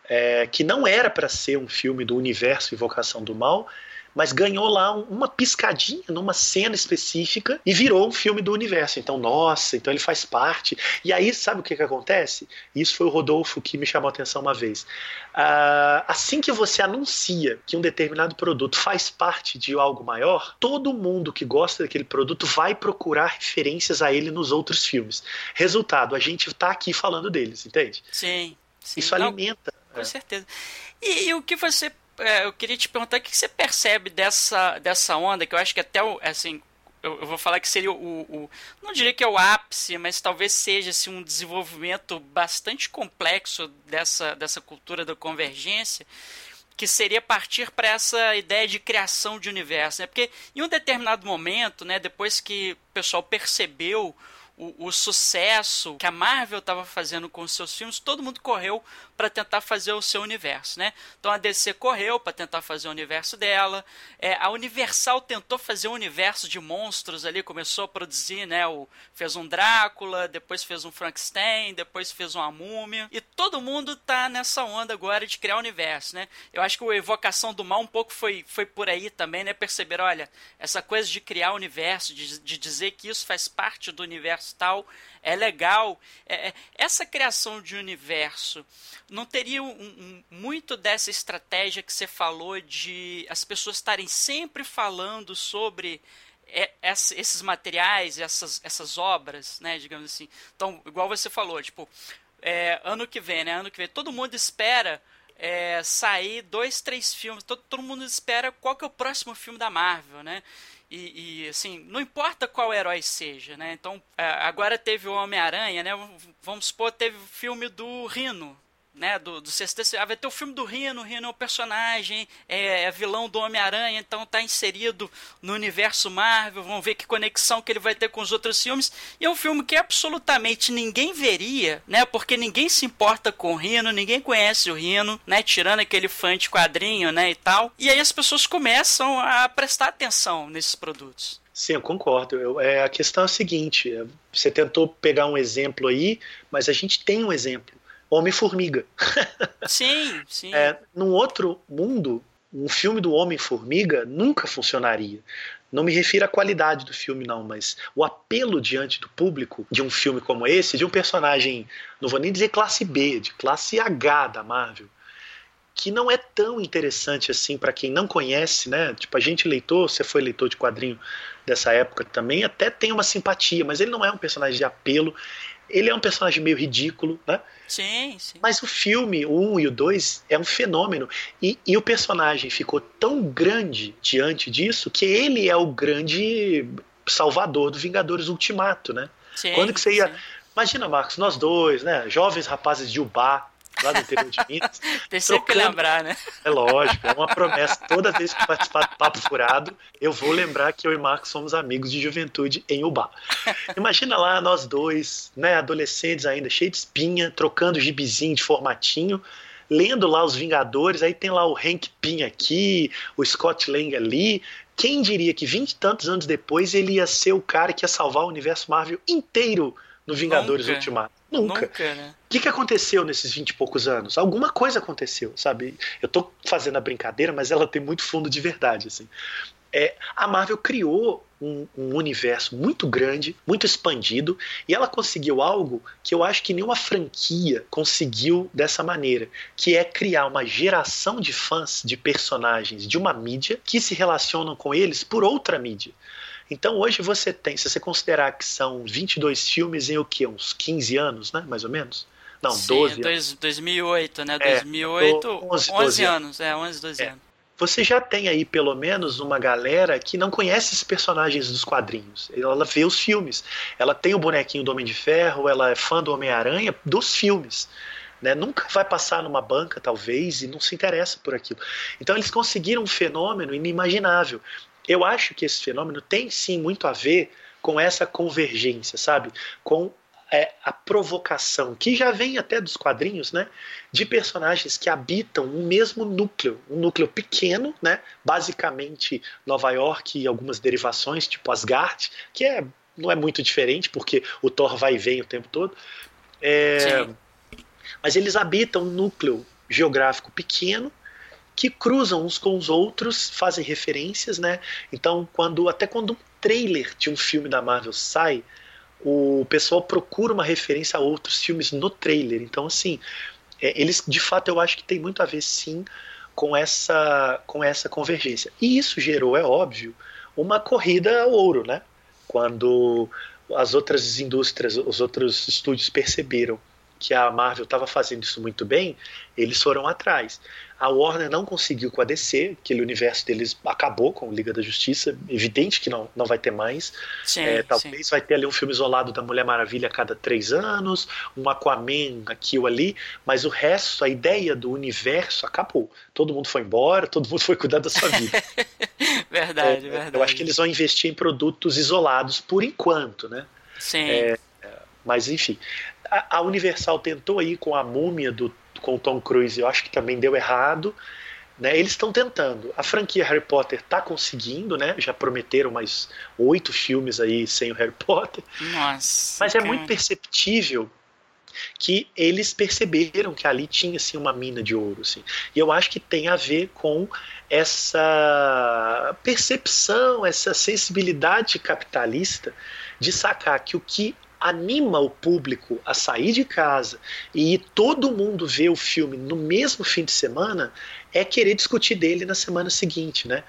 é, que não era para ser um filme do universo Invocação do Mal mas ganhou lá uma piscadinha numa cena específica e virou um filme do universo. Então, nossa, então ele faz parte. E aí, sabe o que, que acontece? Isso foi o Rodolfo que me chamou a atenção uma vez. Uh, assim que você anuncia que um determinado produto faz parte de algo maior, todo mundo que gosta daquele produto vai procurar referências a ele nos outros filmes. Resultado, a gente está aqui falando deles, entende? Sim. sim. Isso Não, alimenta. Com é. certeza. E, e o que você é, eu queria te perguntar o que você percebe dessa, dessa onda, que eu acho que até o, assim, eu, eu vou falar que seria o, o, Não diria que é o ápice, mas talvez seja assim, um desenvolvimento bastante complexo dessa, dessa cultura da convergência, que seria partir para essa ideia de criação de universo. Né? Porque em um determinado momento, né, depois que o pessoal percebeu o, o, sucesso que a Marvel estava fazendo com os seus filmes, todo mundo correu para tentar fazer o seu universo, né? Então a DC correu para tentar fazer o universo dela, é, a Universal tentou fazer um universo de monstros ali, começou a produzir, né? O, fez um Drácula, depois fez um Frankenstein, depois fez uma múmia, e todo mundo tá nessa onda agora de criar o universo, né? Eu acho que a Evocação do Mal um pouco foi, foi por aí também, né? Perceber, olha, essa coisa de criar o universo, de, de dizer que isso faz parte do universo tal, é legal. É, é, essa criação de universo não teria um, um, muito dessa estratégia que você falou de as pessoas estarem sempre falando sobre é, esses materiais, essas, essas obras, né, digamos assim. Então, igual você falou, tipo, é, ano que vem, né, ano que vem, todo mundo espera é, sair dois, três filmes, todo, todo mundo espera qual que é o próximo filme da Marvel, né? E, e, assim, não importa qual herói seja, né? Então, agora teve o Homem-Aranha, né? Vamos supor, teve o filme do Rino, né, do, do sexto ah, vai ter o filme do Rino, o Rino é o personagem, é, é vilão do Homem-Aranha, então tá inserido no universo Marvel, vamos ver que conexão que ele vai ter com os outros filmes, e é um filme que absolutamente ninguém veria, né, porque ninguém se importa com o Rino, ninguém conhece o Rino, né, tirando aquele fã de quadrinho, né, e tal, e aí as pessoas começam a prestar atenção nesses produtos. Sim, eu concordo. Eu, é, a questão é a seguinte: é, você tentou pegar um exemplo aí, mas a gente tem um exemplo. Homem-Formiga. Sim, sim. É, num outro mundo, um filme do Homem-Formiga nunca funcionaria. Não me refiro à qualidade do filme, não, mas o apelo diante do público de um filme como esse, de um personagem, não vou nem dizer classe B, de classe H da Marvel, que não é tão interessante assim para quem não conhece, né? Tipo, a gente leitor, você foi leitor de quadrinho dessa época também, até tem uma simpatia, mas ele não é um personagem de apelo ele é um personagem meio ridículo, né? Sim, sim. Mas o filme, o 1 e o 2, é um fenômeno. E, e o personagem ficou tão grande diante disso que ele é o grande salvador do Vingadores Ultimato, né? Sim, Quando que você ia. Sim. Imagina, Marcos, nós dois, né? Jovens rapazes de Ubá, lá do interior de Minas. Tem sempre que lembrar, né? É lógico, é uma promessa. Toda vez que participar do Papo Furado, eu vou lembrar que eu e Marcos somos amigos de juventude em Ubá. Imagina lá nós dois, né, adolescentes ainda, cheios de espinha, trocando gibizinho de formatinho, lendo lá os Vingadores, aí tem lá o Hank Pym aqui, o Scott Lang ali. Quem diria que vinte e tantos anos depois ele ia ser o cara que ia salvar o universo Marvel inteiro no Vingadores Nunca. Ultimato? Nunca. Nunca, né? O que, que aconteceu nesses vinte e poucos anos? Alguma coisa aconteceu, sabe? Eu tô fazendo a brincadeira, mas ela tem muito fundo de verdade, assim. É, a Marvel criou um, um universo muito grande, muito expandido, e ela conseguiu algo que eu acho que nenhuma franquia conseguiu dessa maneira, que é criar uma geração de fãs de personagens de uma mídia que se relacionam com eles por outra mídia. Então hoje você tem, se você considerar que são 22 filmes em o que? Uns 15 anos, né? Mais ou menos? Não, Sim, 12 anos. dois, 2008, né? É, 2008, 11, 11, 12 anos. É, 11, 12 É. anos. Você já tem aí pelo menos uma galera que não conhece esses personagens dos quadrinhos. Ela vê os filmes. Ela tem o bonequinho do Homem de Ferro, ela é fã do Homem-Aranha dos filmes. Né? Nunca vai passar numa banca, talvez, e não se interessa por aquilo. Então eles conseguiram um fenômeno inimaginável. Eu acho que esse fenômeno tem sim muito a ver com essa convergência, sabe? Com é, a provocação, que já vem até dos quadrinhos, né? De personagens que habitam um mesmo núcleo, um núcleo pequeno, né? Basicamente Nova York e algumas derivações, tipo Asgard, que é, não é muito diferente, porque o Thor vai e vem o tempo todo. É, mas eles habitam um núcleo geográfico pequeno que cruzam uns com os outros, fazem referências, né? Então, quando até quando um trailer de um filme da Marvel sai, o pessoal procura uma referência a outros filmes no trailer. Então, assim, é, eles de fato eu acho que tem muito a ver sim com essa com essa convergência. E isso gerou, é óbvio, uma corrida ao ouro, né? Quando as outras indústrias, os outros estúdios perceberam que a Marvel estava fazendo isso muito bem, eles foram atrás. A Warner não conseguiu com a DC, aquele universo deles acabou com Liga da Justiça, evidente que não, não vai ter mais. Sim, É, sim. talvez vai ter ali um filme isolado da Mulher Maravilha a cada três anos, um Aquaman aqui ou ali, mas o resto, a ideia do universo acabou. Todo mundo foi embora, todo mundo foi cuidar da sua vida. Verdade, É, verdade. Eu acho que eles vão investir em produtos isolados por enquanto, né? Sim, É, Mas enfim, a, a Universal tentou aí com a múmia do com o Tom Cruise, eu acho que também deu errado. Né? Eles estão tentando. A franquia Harry Potter está conseguindo, né? Já prometeram mais oito filmes aí sem o Harry Potter. nossa. Mas é cara. muito perceptível que eles perceberam que ali tinha assim, uma mina de ouro. Assim. E eu acho que tem a ver com essa percepção, essa sensibilidade capitalista de sacar que o que anima o público a sair de casa e todo mundo ver o filme no mesmo fim de semana é querer discutir dele na semana seguinte, né?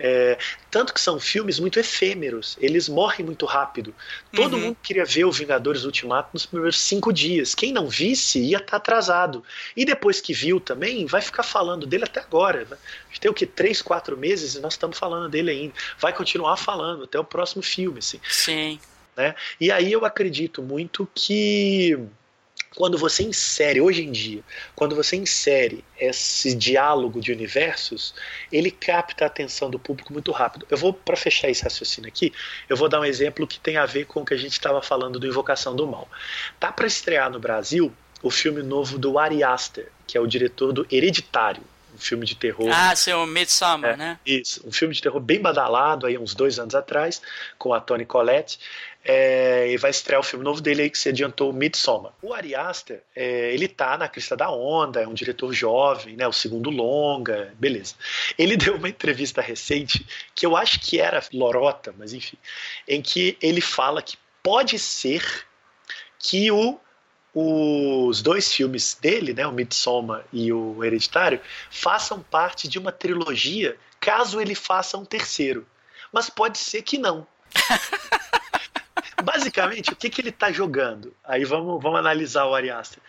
É, tanto que são filmes muito efêmeros, eles morrem muito rápido. Todo Uhum. mundo queria ver o Vingadores Ultimato nos primeiros cinco dias. Quem não visse ia estar atrasado. E depois que viu também, vai ficar falando dele até agora. Né? Tem o que? Três, quatro meses e nós estamos falando dele ainda. Vai continuar falando até o próximo filme. Assim. Sim, E aí eu acredito muito que quando você insere, hoje em dia, quando você insere esse diálogo de universos, ele capta a atenção do público muito rápido. Eu vou, para fechar esse raciocínio aqui, eu vou dar um exemplo que tem a ver com o que a gente estava falando do Invocação do Mal. Tá para estrear no Brasil o filme novo do Ari Aster, que é o diretor do Hereditário, um filme de terror. Ah, seu Midsummer, É. né? Isso, um filme de terror bem badalado aí uns dois anos atrás, com a Toni Collette. É, e vai estrear o filme novo dele aí que se adiantou, Midsommar. O Ari Aster, é, ele tá na crista da onda, é um diretor jovem, né, o segundo longa, beleza. Ele deu uma entrevista recente, que eu acho que era lorota, mas enfim, em que ele fala que pode ser que o os dois filmes dele, né, o Midsommar e o Hereditário, façam parte de uma trilogia, caso ele faça um terceiro. Mas pode ser que não. Basicamente, o que, que ele está jogando? Aí vamos, vamos analisar o Ari Aster.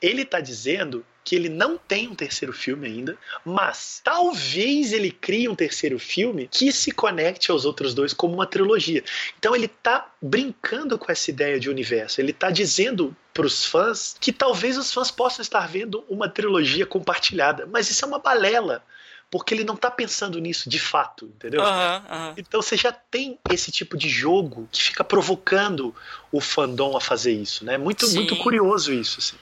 Ele está dizendo que ele não tem um terceiro filme ainda, mas talvez ele crie um terceiro filme que se conecte aos outros dois como uma trilogia. Então ele está brincando com essa ideia de universo. Ele está dizendo para os fãs que talvez os fãs possam estar vendo uma trilogia compartilhada, mas isso é uma balela porque ele não está pensando nisso de fato, entendeu? Uhum, uhum. Então você já tem esse tipo de jogo que fica provocando o fandom a fazer isso, né? Muito, muito curioso isso. Assim.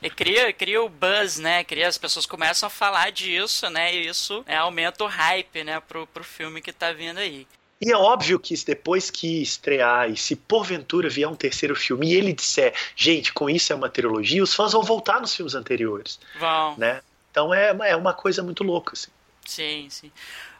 E cria, cria o buzz, né? Cria, as pessoas começam a falar disso, né? E isso é, aumenta o hype, né? Pro, pro filme que tá vindo aí. E é óbvio que depois que estrear e se porventura vier um terceiro filme e ele disser, gente, com isso é uma trilogia, os fãs vão voltar nos filmes anteriores. Vão. Né? Então é, é uma coisa muito louca, assim. Sim, sim.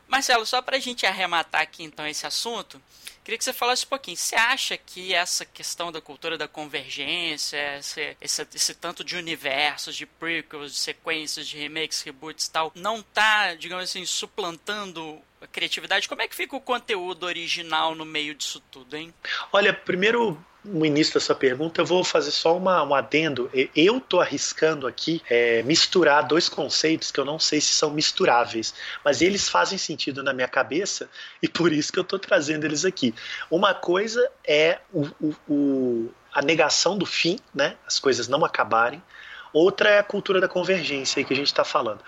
Marcelo, só pra gente arrematar aqui então esse assunto, Queria que você falasse um pouquinho. Você acha que essa questão da cultura da convergência, esse, esse, esse tanto de universos, de prequels, de sequências, de remakes, reboots e tal, não tá, digamos assim, suplantando a criatividade? Como é que fica o conteúdo original no meio disso tudo, hein? Olha, primeiro no início da sua pergunta, eu vou fazer só uma, um adendo. Eu estou arriscando aqui é, misturar dois conceitos que eu não sei se são misturáveis, mas eles fazem sentido na minha cabeça e por isso que eu estou trazendo eles aqui. Uma coisa é o, o, o, a negação do fim, né? as coisas não acabarem. Outra é a cultura da convergência aí que a gente está falando.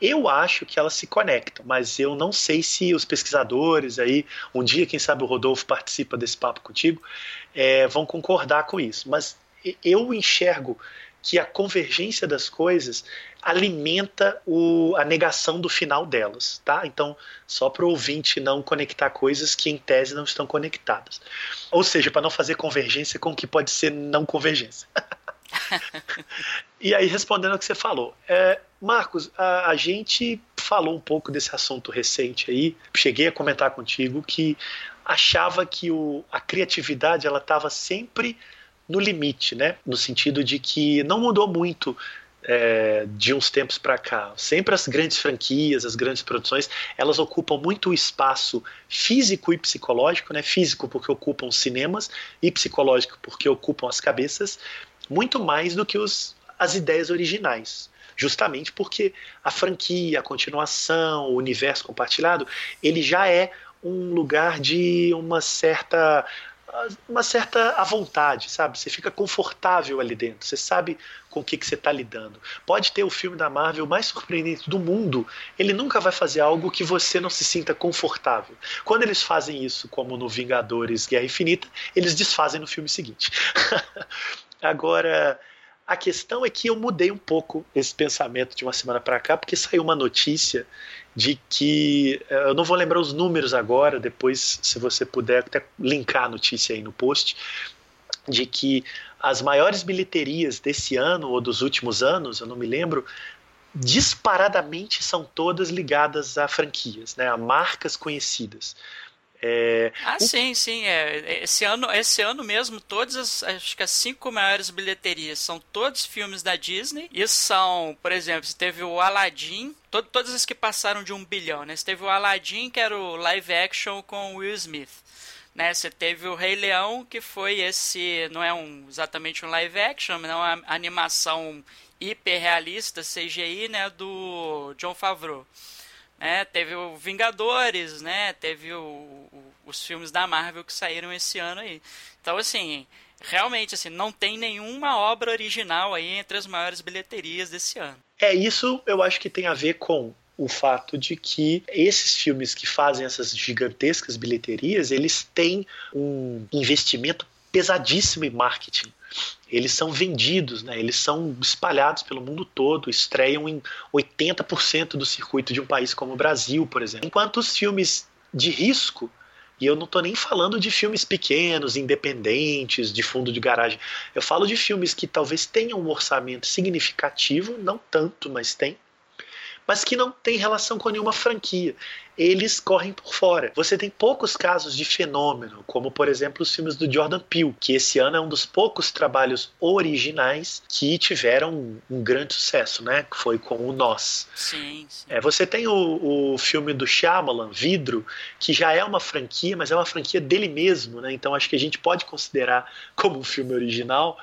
Eu acho que elas se conectam, mas eu não sei se os pesquisadores aí, um dia, quem sabe o Rodolfo participa desse papo contigo, é, vão concordar com isso. Mas eu enxergo que a convergência das coisas alimenta o, a negação do final delas, tá? Então, só para o ouvinte não conectar coisas que em tese não estão conectadas. Ou seja, para não fazer convergência com o que pode ser não convergência. e aí, respondendo ao que você falou, é, Marcos, a, a, gente falou um pouco desse assunto recente aí. Cheguei a comentar contigo que achava que o, a criatividade ela estava sempre no limite, né? No sentido de que não mudou muito é, de uns tempos para cá. Sempre as grandes franquias, as grandes produções, elas ocupam muito o espaço físico e psicológico, né? Físico porque ocupam os cinemas e psicológico porque ocupam as cabeças muito mais do que os, as ideias originais. Justamente porque a franquia, a continuação, o universo compartilhado, ele já é um lugar de uma certa uma certa à vontade, sabe? Você fica confortável ali dentro, você sabe com o que, que você está lidando. Pode ter o filme da Marvel mais surpreendente do mundo, ele nunca vai fazer algo que você não se sinta confortável. Quando eles fazem isso, como no Vingadores Guerra Infinita, eles desfazem no filme seguinte. Agora, a questão é que eu mudei um pouco esse pensamento de uma semana para cá, porque saiu uma notícia de que eh, eu não vou lembrar os números agora, depois, se você puder até linkar a notícia aí no post, de que as maiores bilheterias desse ano ou dos últimos anos, eu não me lembro, disparadamente são todas ligadas a franquias, né, a marcas conhecidas. É, ah, o... sim, sim. É. Esse, ano, esse ano mesmo, todas as, acho que as cinco maiores bilheterias são todos filmes da Disney. E são, por exemplo, teve o Aladdin, to, todas as que passaram de um bilhão, né? Você teve o Aladdin, que era o live action com Will Smith. Né, você teve o Rei Leão, que foi esse, não é um, exatamente um live action, mas é uma animação hiperrealista, CGI, né, do John Favreau. É, teve o Vingadores, né? Teve o, o, os filmes da Marvel que saíram esse ano aí. Então, assim, realmente, assim, não tem nenhuma obra original aí entre as maiores bilheterias desse ano. É, isso eu acho que tem a ver com o fato de que esses filmes que fazem essas gigantescas bilheterias, eles têm um investimento pesadíssimo em marketing eles são vendidos, né? eles são espalhados pelo mundo todo, estreiam em 80% do circuito de um país como o Brasil, por exemplo. Enquanto os filmes de risco, e eu não estou nem falando de filmes pequenos, independentes, de fundo de garagem, eu falo de filmes que talvez tenham um orçamento significativo, não tanto, mas tem, mas que não tem relação com nenhuma franquia eles correm por fora. Você tem poucos casos de fenômeno, como por exemplo os filmes do Jordan Peele, que esse ano é um dos poucos trabalhos originais que tiveram um, um grande sucesso, né? Que foi com o Nós. Sim. sim. É, você tem o, o filme do Shyamalan, Vidro, que já é uma franquia, mas é uma franquia dele mesmo, né? Então acho que a gente pode considerar como um filme original.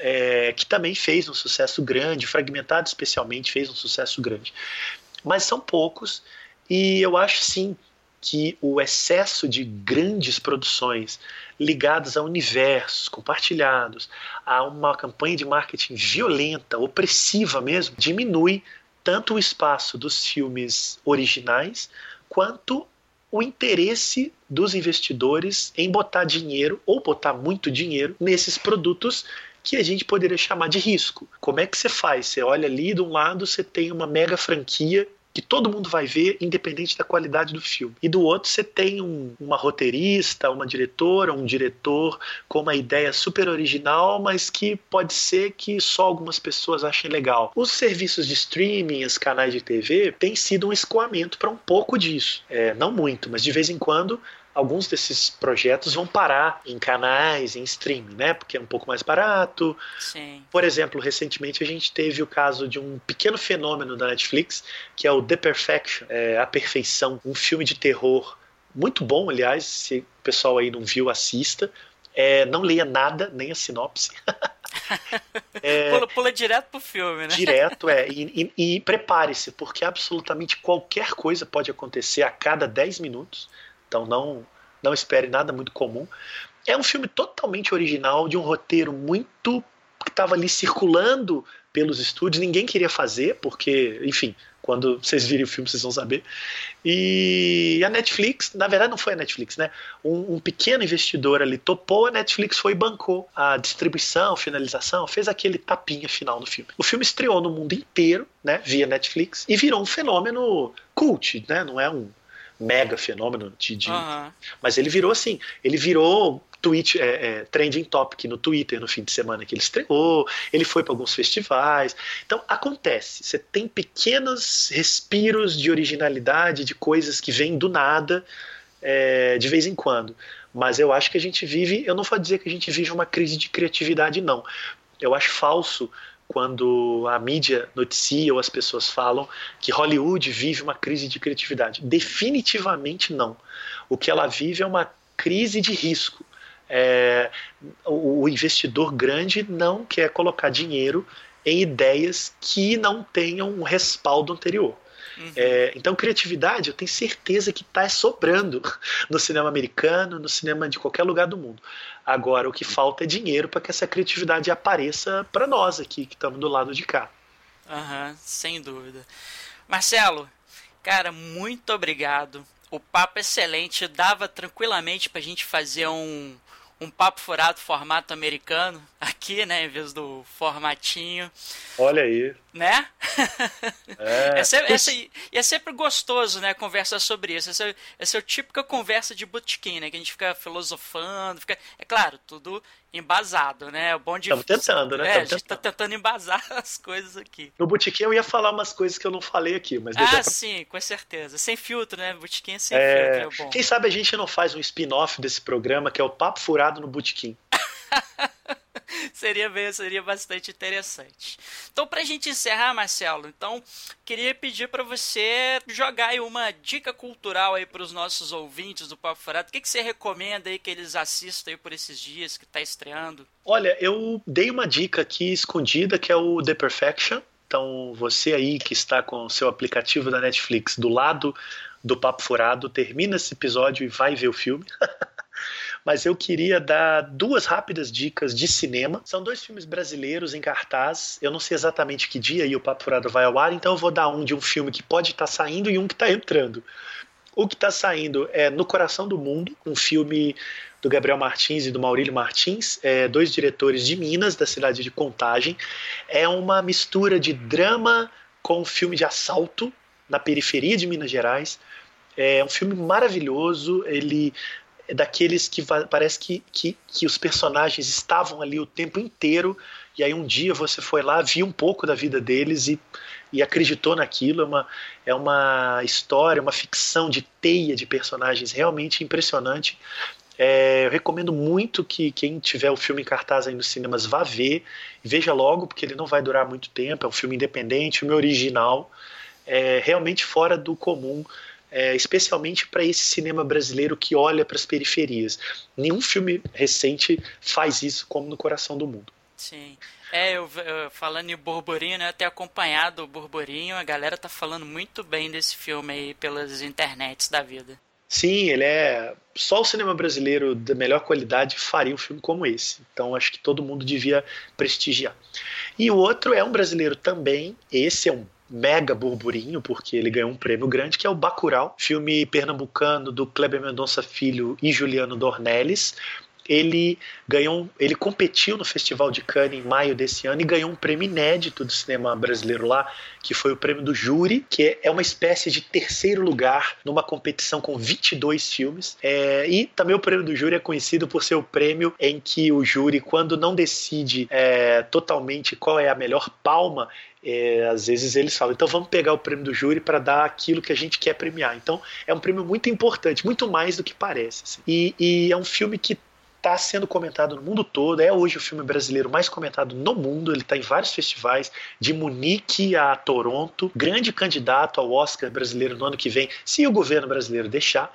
É, que também fez um sucesso grande, Fragmentado especialmente fez um sucesso grande. Mas são poucos, e eu acho sim que o excesso de grandes produções ligadas a universos compartilhados, a uma campanha de marketing violenta, opressiva mesmo, diminui tanto o espaço dos filmes originais quanto o interesse dos investidores em botar dinheiro ou botar muito dinheiro nesses produtos que a gente poderia chamar de risco. Como é que você faz? Você olha ali de um lado, você tem uma mega franquia que todo mundo vai ver, independente da qualidade do filme. E do outro, você tem um, uma roteirista, uma diretora, um diretor com uma ideia super original, mas que pode ser que só algumas pessoas achem legal. Os serviços de streaming, os canais de TV, têm sido um escoamento para um pouco disso. É, não muito, mas de vez em quando alguns desses projetos vão parar em canais, em streaming, né? Porque é um pouco mais barato. Sim. Por exemplo, recentemente a gente teve o caso de um pequeno fenômeno da Netflix, que é o The Perfection, é, A Perfeição, um filme de terror muito bom, aliás, se o pessoal aí não viu, assista. É, não leia nada, nem a sinopse. é, pula, pula, direto pro filme, né? Direto, é. E, e, e prepare-se, porque absolutamente qualquer coisa pode acontecer a cada 10 minutos. Então não, não espere nada muito comum. É um filme totalmente original, de um roteiro muito que estava ali circulando pelos estúdios, ninguém queria fazer, porque, enfim, quando vocês virem o filme vocês vão saber. E a Netflix, na verdade não foi a Netflix, né? Um, um pequeno investidor ali topou, a Netflix foi e bancou a distribuição, finalização, fez aquele tapinha final no filme. O filme estreou no mundo inteiro, né, via Netflix, e virou um fenômeno cult, né? Não é um mega fenômeno de, de... Uhum. mas ele virou assim ele virou tweet é, é, trending topic no Twitter no fim de semana que ele estreou ele foi para alguns festivais. Então acontece você tem pequenos respiros de originalidade de coisas que vêm do nada é, de vez em quando. Mas eu acho que a gente vive eu não vou dizer que a gente vive uma crise de criatividade não. Eu acho falso quando a mídia noticia ou as pessoas falam que Hollywood vive uma crise de criatividade. Definitivamente não. O que ela vive é uma crise de risco. É, o, o investidor grande não quer colocar dinheiro em ideias que não tenham um respaldo anterior. Uhum. É, então, criatividade, eu tenho certeza que está sobrando no cinema americano, no cinema de qualquer lugar do mundo. Agora, o que falta é dinheiro para que essa criatividade apareça para nós aqui, que estamos do lado de cá. Aham, uhum, sem dúvida. Marcelo, cara, muito obrigado. O papo é excelente, dava tranquilamente para a gente fazer um, um papo furado formato americano aqui, né, em vez do formatinho. Olha aí. Né? É, é, sempre, é, é sempre gostoso, né, conversar sobre isso. Essa, essa é a típica conversa de botequim, né, que a gente fica filosofando, fica, é claro, tudo embasado, né? É bom de Estamos tentando, né? É, a gente tá tentando embasar as coisas aqui. No botequim eu ia falar umas coisas que eu não falei aqui, mas Ah, pra... sim, com certeza. Sem filtro, né? Botequim é sem é... filtro, é bom. Quem sabe a gente não faz um spin-off desse programa que é o Papo Furado no Botequim. seria bem, seria bastante interessante. Então, para a gente encerrar, Marcelo, então queria pedir para você jogar aí uma dica cultural aí para os nossos ouvintes do Papo Furado. O que, que você recomenda aí que eles assistam aí por esses dias que está estreando? Olha, eu dei uma dica aqui escondida que é o The Perfection. Então, você aí que está com o seu aplicativo da Netflix do lado do Papo Furado, termina esse episódio e vai ver o filme. mas eu queria dar duas rápidas dicas de cinema. São dois filmes brasileiros em cartaz. Eu não sei exatamente que dia o Papo Furado vai ao ar, então eu vou dar um de um filme que pode estar tá saindo e um que está entrando. O que está saindo é No Coração do Mundo, um filme do Gabriel Martins e do Maurílio Martins, é, dois diretores de Minas, da cidade de Contagem. É uma mistura de drama com filme de assalto na periferia de Minas Gerais. É um filme maravilhoso, ele daqueles que parece que, que, que os personagens estavam ali o tempo inteiro, e aí um dia você foi lá, viu um pouco da vida deles e, e acreditou naquilo. É uma, é uma história, uma ficção de teia de personagens realmente impressionante. É, eu recomendo muito que quem tiver o filme em cartaz aí nos cinemas vá ver. Veja logo, porque ele não vai durar muito tempo. É um filme independente, filme original, é realmente fora do comum é, especialmente para esse cinema brasileiro que olha para as periferias. Nenhum filme recente faz isso como no Coração do Mundo. Sim. É, eu, eu, falando em burburinho, né? Eu tenho acompanhado o burburinho, a galera tá falando muito bem desse filme aí pelas internets da vida. Sim, ele é. Só o cinema brasileiro da melhor qualidade faria um filme como esse. Então acho que todo mundo devia prestigiar. E o outro é um brasileiro também. Esse é um mega burburinho, porque ele ganhou um prêmio grande, que é o Bacurau, filme pernambucano do Kleber Mendonça Filho e Juliano Dornelles, ele ganhou, ele competiu no Festival de Cannes em maio desse ano e ganhou um prêmio inédito do cinema brasileiro lá, que foi o prêmio do júri, que é uma espécie de terceiro lugar numa competição com 22 filmes. É, e também o prêmio do júri é conhecido por ser o prêmio em que o júri, quando não decide é, totalmente qual é a melhor palma, é, às vezes eles falam, então vamos pegar o prêmio do júri para dar aquilo que a gente quer premiar. Então é um prêmio muito importante, muito mais do que parece. Assim. E, e, é um filme que está sendo comentado no mundo todo. É hoje o filme brasileiro mais comentado no mundo. Ele está em vários festivais, de Munique a Toronto. Grande candidato ao Oscar brasileiro no ano que vem, se o governo brasileiro deixar.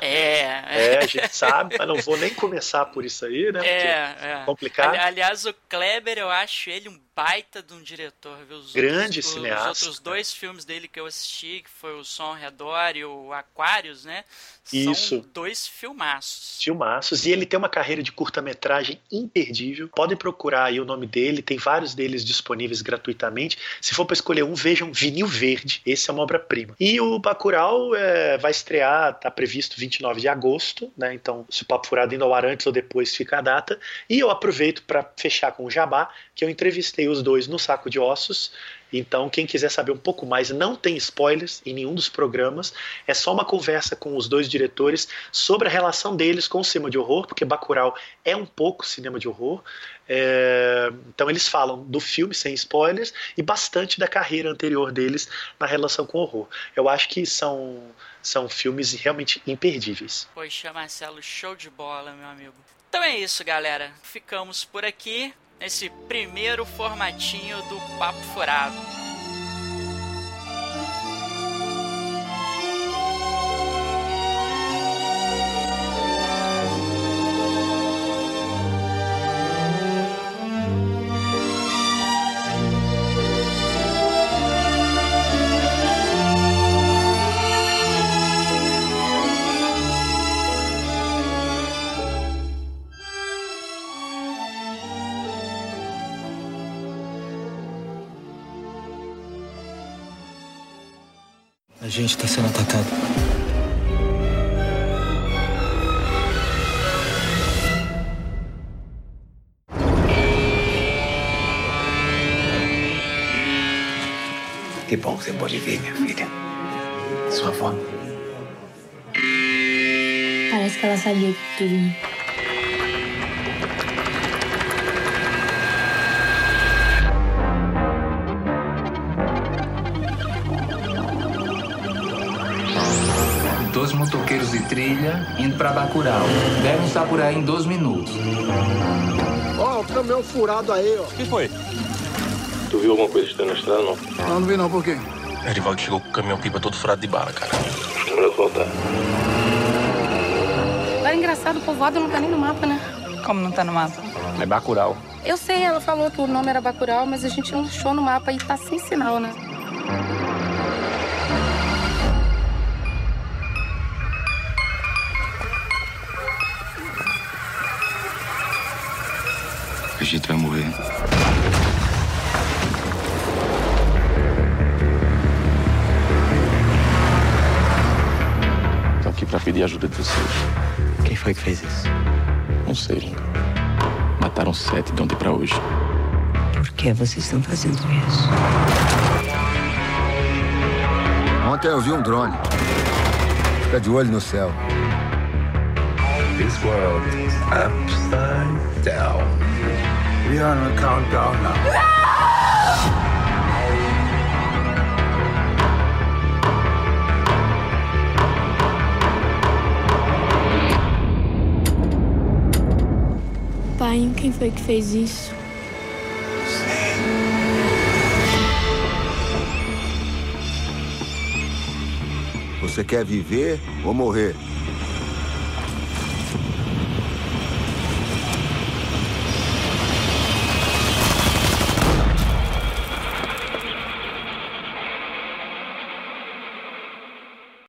É, é a gente sabe, mas não vou nem começar por isso aí, né? É, é. complicado. Aliás, o Kleber, eu acho ele um baita de um diretor, viu? Os Grande outros, cineasta. Os outros dois filmes dele que eu assisti, que foi o Som ao Redor e o Aquários, né? Isso. São dois filmaços. Filmaços. E ele tem uma carreira de curta-metragem imperdível. Podem procurar aí o nome dele, tem vários deles disponíveis gratuitamente. Se for para escolher um, vejam Vinil Verde. Esse é uma obra-prima. E o Bacurau é, vai estrear, tá previsto 29 de agosto, né? Então, se o Papo Furado indo ao ar antes ou depois, fica a data. E eu aproveito para fechar com o Jabá, que eu entrevistei os dois no Saco de Ossos. Então, quem quiser saber um pouco mais, não tem spoilers em nenhum dos programas. É só uma conversa com os dois diretores sobre a relação deles com o cinema de horror, porque Bacurau é um pouco cinema de horror. É... Então, eles falam do filme sem spoilers e bastante da carreira anterior deles na relação com o horror. Eu acho que são, são filmes realmente imperdíveis. Poxa, Marcelo, show de bola, meu amigo. Então é isso, galera. Ficamos por aqui nesse primeiro formatinho do Papo Furado. Você pode vir, minha filha. Sua avó. Parece que ela sabia que tudo Dois motoqueiros de trilha indo pra Bacurau. Devem estar por aí em dois minutos. Ó, oh, o caminhão furado aí, ó. O que foi? Tu viu alguma coisa estranha na estrada, não? Não, não vi não, por quê? Erivaldo chegou com o caminhão pipa todo furado de bala, cara. Melhor voltar. Agora, engraçado, o povoado não tá nem no mapa, né? Como não tá no mapa? É Bacurau. Eu sei, ela falou que o nome era Bacurau, mas a gente não achou no mapa e tá sem sinal, né? A gente vai morrer. Pra pedir ajuda de vocês. Quem foi que fez isso? Não sei. Mataram sete de ontem pra hoje. Por que vocês estão fazendo isso? Ontem eu vi um drone. Fica de olho no céu. This world is upside down. We are on a countdown now. Quem foi que fez isso? Você quer viver ou morrer?